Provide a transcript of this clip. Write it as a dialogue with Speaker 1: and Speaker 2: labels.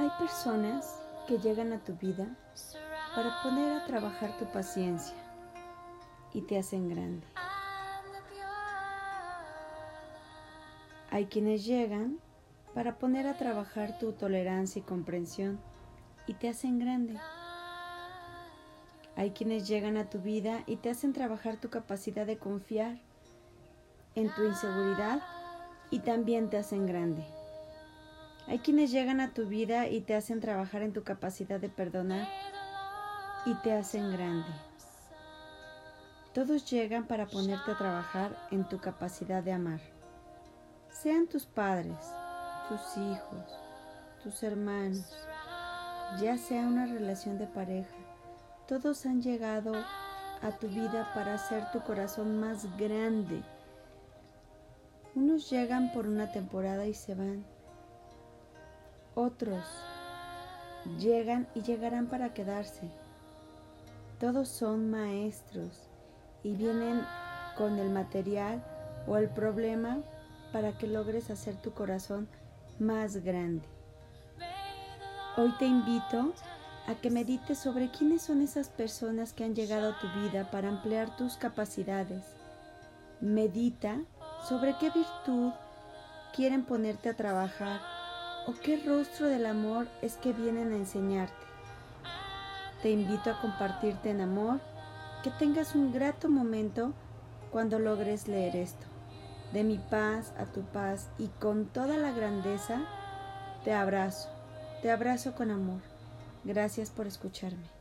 Speaker 1: Hay personas que llegan a tu vida para poner a trabajar tu paciencia y te hacen grande. Hay quienes llegan para poner a trabajar tu tolerancia y comprensión y te hacen grande. Hay quienes llegan a tu vida y te hacen trabajar tu capacidad de confiar en tu inseguridad y también te hacen grande. Hay quienes llegan a tu vida y te hacen trabajar en tu capacidad de perdonar y te hacen grande. Todos llegan para ponerte a trabajar en tu capacidad de amar. Sean tus padres, tus hijos, tus hermanos, ya sea una relación de pareja, todos han llegado a tu vida para hacer tu corazón más grande. Unos llegan por una temporada y se van otros llegan y llegarán para quedarse. Todos son maestros y vienen con el material o el problema para que logres hacer tu corazón más grande. Hoy te invito a que medites sobre quiénes son esas personas que han llegado a tu vida para ampliar tus capacidades. Medita sobre qué virtud quieren ponerte a trabajar ¿O qué rostro del amor es que vienen a enseñarte? Te invito a compartirte en amor, que tengas un grato momento cuando logres leer esto. De mi paz a tu paz y con toda la grandeza, te abrazo, te abrazo con amor. Gracias por escucharme.